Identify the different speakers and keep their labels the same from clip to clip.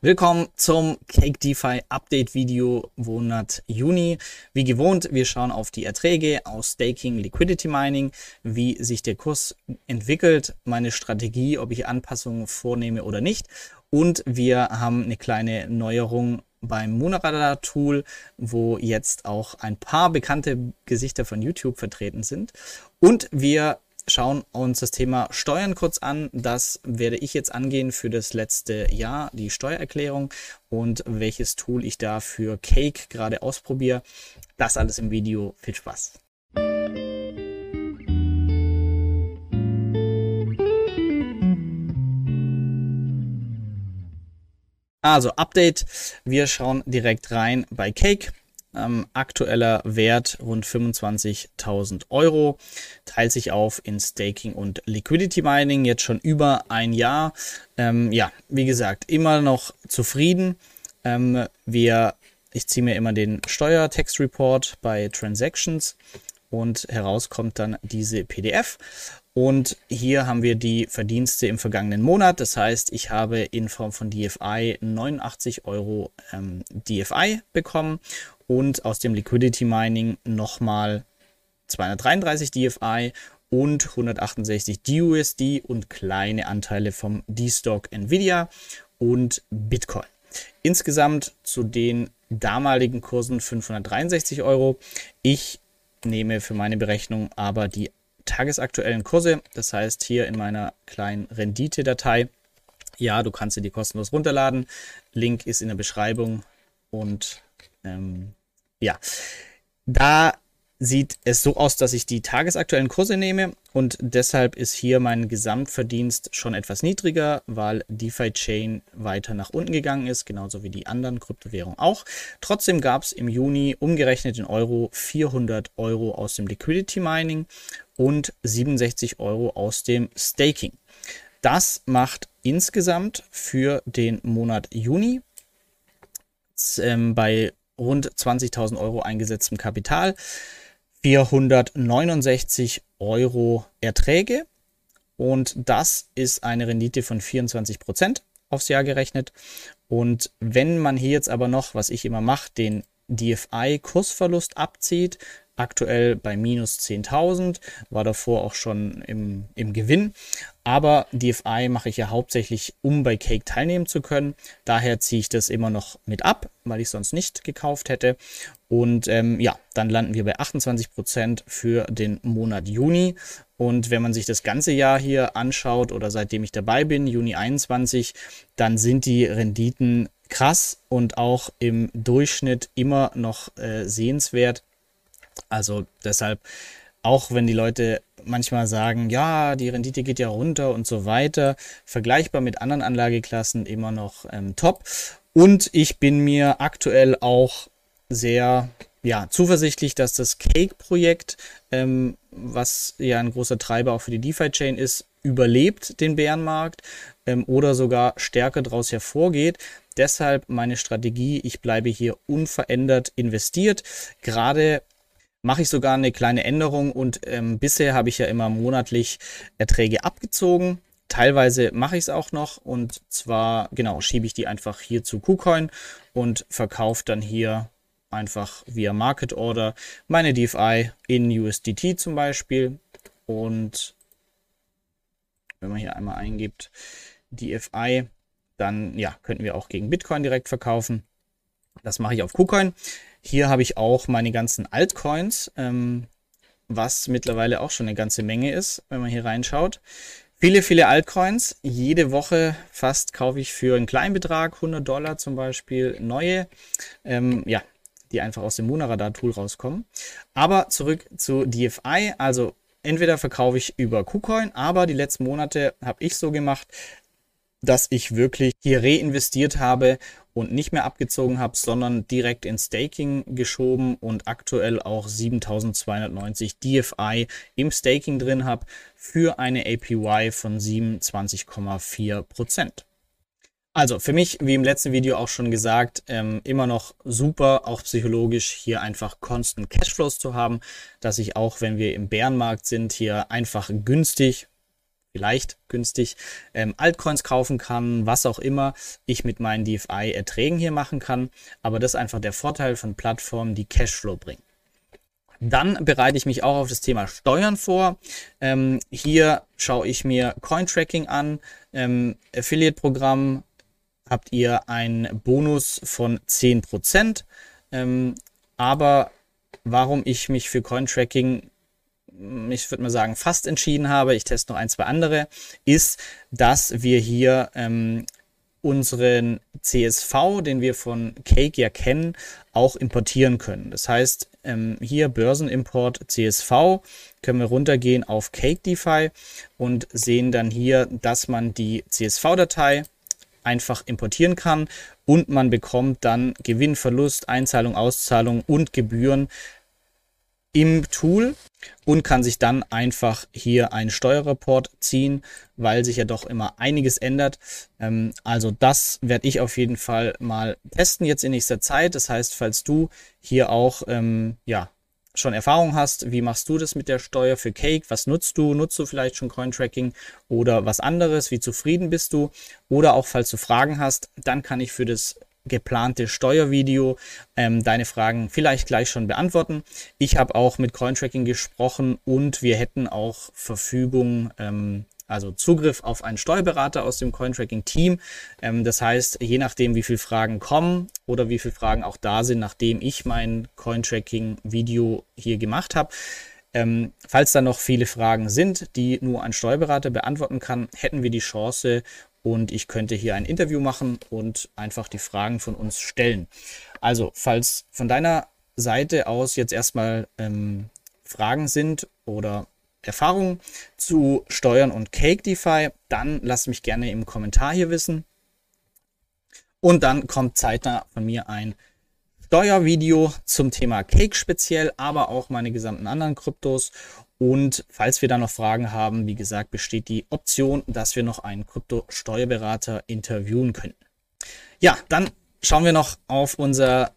Speaker 1: Willkommen zum Cake DeFi Update Video Monat Juni. Wie gewohnt, wir schauen auf die Erträge aus Staking, Liquidity Mining, wie sich der Kurs entwickelt, meine Strategie, ob ich Anpassungen vornehme oder nicht. Und wir haben eine kleine Neuerung beim Moonradar Tool, wo jetzt auch ein paar bekannte Gesichter von YouTube vertreten sind. Und wir schauen uns das Thema Steuern kurz an. Das werde ich jetzt angehen für das letzte Jahr, die Steuererklärung und welches Tool ich da für Cake gerade ausprobiere. Das alles im Video. Viel Spaß! Also Update, wir schauen direkt rein bei Cake. Ähm, aktueller Wert rund 25.000 Euro. Teilt sich auf in Staking und Liquidity Mining. Jetzt schon über ein Jahr. Ähm, ja, wie gesagt, immer noch zufrieden. Ähm, wir, ich ziehe mir immer den Steuertext Report bei Transactions und heraus kommt dann diese PDF. Und hier haben wir die Verdienste im vergangenen Monat. Das heißt, ich habe in Form von DFI 89 Euro ähm, DFI bekommen und aus dem Liquidity Mining nochmal 233 DFI und 168 DUSD und kleine Anteile vom D-Stock Nvidia und Bitcoin. Insgesamt zu den damaligen Kursen 563 Euro. Ich nehme für meine Berechnung aber die tagesaktuellen Kurse. Das heißt, hier in meiner kleinen Rendite-Datei, ja, du kannst sie die kostenlos runterladen. Link ist in der Beschreibung und ähm, ja, da sieht es so aus, dass ich die tagesaktuellen Kurse nehme und deshalb ist hier mein Gesamtverdienst schon etwas niedriger, weil DeFi Chain weiter nach unten gegangen ist, genauso wie die anderen Kryptowährungen auch. Trotzdem gab es im Juni umgerechnet in Euro 400 Euro aus dem Liquidity Mining und 67 Euro aus dem Staking. Das macht insgesamt für den Monat Juni ähm, bei rund 20.000 Euro eingesetztem Kapital, 469 Euro Erträge und das ist eine Rendite von 24 Prozent aufs Jahr gerechnet. Und wenn man hier jetzt aber noch, was ich immer mache, den DFI-Kursverlust abzieht, aktuell bei minus 10.000, war davor auch schon im, im Gewinn. Aber DFI mache ich ja hauptsächlich, um bei Cake teilnehmen zu können. Daher ziehe ich das immer noch mit ab, weil ich sonst nicht gekauft hätte. Und ähm, ja, dann landen wir bei 28% für den Monat Juni. Und wenn man sich das ganze Jahr hier anschaut oder seitdem ich dabei bin, Juni 21, dann sind die Renditen krass und auch im Durchschnitt immer noch äh, sehenswert. Also deshalb, auch wenn die Leute manchmal sagen, ja, die Rendite geht ja runter und so weiter, vergleichbar mit anderen Anlageklassen immer noch ähm, top. Und ich bin mir aktuell auch sehr ja, zuversichtlich, dass das Cake-Projekt, ähm, was ja ein großer Treiber auch für die DeFi-Chain ist, überlebt den Bärenmarkt ähm, oder sogar stärker daraus hervorgeht. Deshalb meine Strategie, ich bleibe hier unverändert investiert. Gerade mache ich sogar eine kleine Änderung und ähm, bisher habe ich ja immer monatlich Erträge abgezogen. Teilweise mache ich es auch noch und zwar, genau, schiebe ich die einfach hier zu KuCoin und verkaufe dann hier einfach via Market Order meine DFI in USDT zum Beispiel. Und wenn man hier einmal eingibt DFI, dann ja, könnten wir auch gegen Bitcoin direkt verkaufen. Das mache ich auf KuCoin. Hier habe ich auch meine ganzen Altcoins, ähm, was mittlerweile auch schon eine ganze Menge ist, wenn man hier reinschaut. Viele, viele Altcoins. Jede Woche fast kaufe ich für einen kleinen Betrag, 100 Dollar zum Beispiel, neue. Ähm, ja, die einfach aus dem Monaradar-Tool rauskommen. Aber zurück zu DFI. Also entweder verkaufe ich über KuCoin, aber die letzten Monate habe ich so gemacht, dass ich wirklich hier reinvestiert habe und nicht mehr abgezogen habe, sondern direkt in Staking geschoben und aktuell auch 7290 DFI im Staking drin habe für eine APY von 27,4 Prozent. Also für mich, wie im letzten Video auch schon gesagt, ähm, immer noch super, auch psychologisch hier einfach Constant Cashflows zu haben, dass ich auch, wenn wir im Bärenmarkt sind, hier einfach günstig vielleicht günstig ähm, Altcoins kaufen kann, was auch immer ich mit meinen DFI-Erträgen hier machen kann. Aber das ist einfach der Vorteil von Plattformen, die Cashflow bringen. Dann bereite ich mich auch auf das Thema Steuern vor. Ähm, hier schaue ich mir Cointracking an, ähm, Affiliate-Programm habt ihr einen Bonus von 10%. Ähm, aber warum ich mich für Cointracking ich würde mal sagen, fast entschieden habe, ich teste noch ein, zwei andere, ist, dass wir hier ähm, unseren CSV, den wir von Cake ja kennen, auch importieren können. Das heißt, ähm, hier Börsenimport CSV können wir runtergehen auf Cake DeFi und sehen dann hier, dass man die CSV-Datei einfach importieren kann und man bekommt dann Gewinn, Verlust, Einzahlung, Auszahlung und Gebühren im Tool und kann sich dann einfach hier einen Steuerreport ziehen, weil sich ja doch immer einiges ändert. Ähm, also das werde ich auf jeden Fall mal testen jetzt in nächster Zeit. Das heißt, falls du hier auch ähm, ja, schon Erfahrung hast, wie machst du das mit der Steuer für Cake? Was nutzt du? Nutzt du vielleicht schon Cointracking oder was anderes? Wie zufrieden bist du? Oder auch falls du Fragen hast, dann kann ich für das geplante Steuervideo ähm, deine Fragen vielleicht gleich schon beantworten. Ich habe auch mit Cointracking gesprochen und wir hätten auch Verfügung, ähm, also Zugriff auf einen Steuerberater aus dem Cointracking-Team. Ähm, das heißt, je nachdem, wie viele Fragen kommen oder wie viele Fragen auch da sind, nachdem ich mein Cointracking-Video hier gemacht habe, ähm, falls da noch viele Fragen sind, die nur ein Steuerberater beantworten kann, hätten wir die Chance, und ich könnte hier ein Interview machen und einfach die Fragen von uns stellen. Also, falls von deiner Seite aus jetzt erstmal ähm, Fragen sind oder Erfahrungen zu Steuern und Cake DeFi, dann lass mich gerne im Kommentar hier wissen. Und dann kommt zeitnah von mir ein Steuervideo zum Thema Cake speziell, aber auch meine gesamten anderen Kryptos. Und falls wir da noch Fragen haben, wie gesagt, besteht die Option, dass wir noch einen Krypto-Steuerberater interviewen können. Ja, dann schauen wir noch auf unser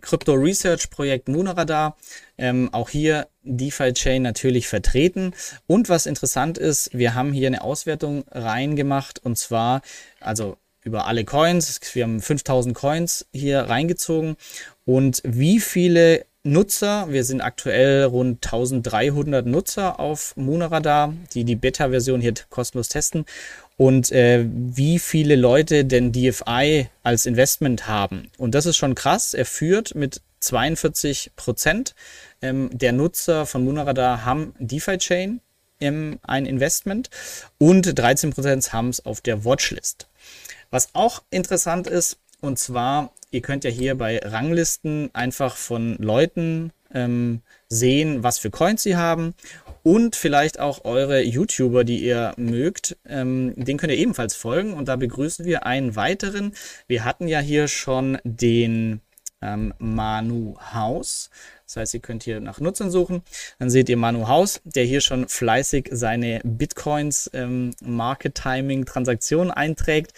Speaker 1: Krypto Research Projekt Moonradar. Ähm, auch hier DeFi Chain natürlich vertreten. Und was interessant ist, wir haben hier eine Auswertung reingemacht und zwar, also über alle Coins. Wir haben 5000 Coins hier reingezogen und wie viele Nutzer, wir sind aktuell rund 1300 Nutzer auf Moonradar, die die Beta-Version hier kostenlos testen und äh, wie viele Leute denn DFI als Investment haben. Und das ist schon krass. Er führt mit 42 Prozent ähm, der Nutzer von Moonradar haben DeFi Chain ähm, ein Investment und 13 Prozent haben es auf der Watchlist. Was auch interessant ist, und zwar, ihr könnt ja hier bei Ranglisten einfach von Leuten ähm, sehen, was für Coins sie haben und vielleicht auch eure YouTuber, die ihr mögt, ähm, den könnt ihr ebenfalls folgen und da begrüßen wir einen weiteren. Wir hatten ja hier schon den ähm, Manu House. Das heißt, ihr könnt hier nach Nutzern suchen. Dann seht ihr Manu Haus, der hier schon fleißig seine Bitcoins ähm, Market Timing Transaktionen einträgt.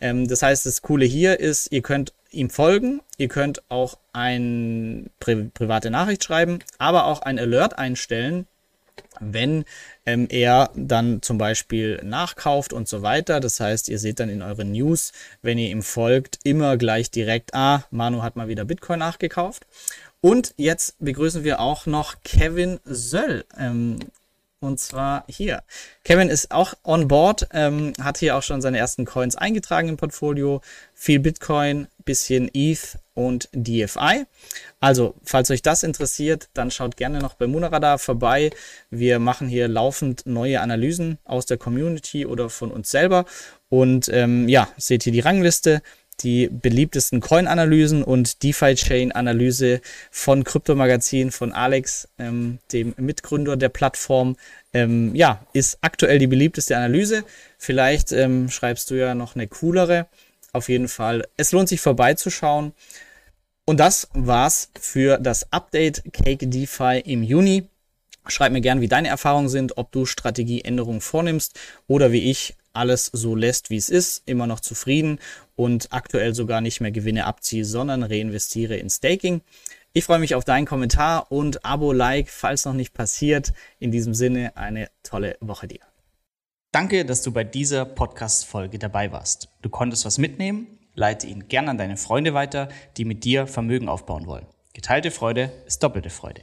Speaker 1: Ähm, das heißt, das Coole hier ist, ihr könnt ihm folgen, ihr könnt auch eine Pri private Nachricht schreiben, aber auch ein Alert einstellen, wenn ähm, er dann zum Beispiel nachkauft und so weiter. Das heißt, ihr seht dann in euren News, wenn ihr ihm folgt, immer gleich direkt, ah, Manu hat mal wieder Bitcoin nachgekauft. Und jetzt begrüßen wir auch noch Kevin Söll. Ähm, und zwar hier. Kevin ist auch on board, ähm, hat hier auch schon seine ersten Coins eingetragen im Portfolio. Viel Bitcoin, bisschen ETH und DFI. Also, falls euch das interessiert, dann schaut gerne noch bei Moonradar vorbei. Wir machen hier laufend neue Analysen aus der Community oder von uns selber. Und ähm, ja, seht hier die Rangliste die beliebtesten Coin-Analysen und DeFi-Chain-Analyse von Kryptomagazin von Alex, ähm, dem Mitgründer der Plattform. Ähm, ja, ist aktuell die beliebteste Analyse. Vielleicht ähm, schreibst du ja noch eine coolere. Auf jeden Fall, es lohnt sich vorbeizuschauen. Und das war's für das Update Cake DeFi im Juni. Schreib mir gern, wie deine Erfahrungen sind, ob du Strategieänderungen vornimmst oder wie ich alles so lässt, wie es ist, immer noch zufrieden und aktuell sogar nicht mehr Gewinne abziehe, sondern reinvestiere in Staking. Ich freue mich auf deinen Kommentar und Abo, Like, falls noch nicht passiert. In diesem Sinne eine tolle Woche dir. Danke, dass du bei dieser Podcast-Folge dabei warst. Du konntest was mitnehmen? Leite ihn gern an deine Freunde weiter, die mit dir Vermögen aufbauen wollen. Geteilte Freude ist doppelte Freude.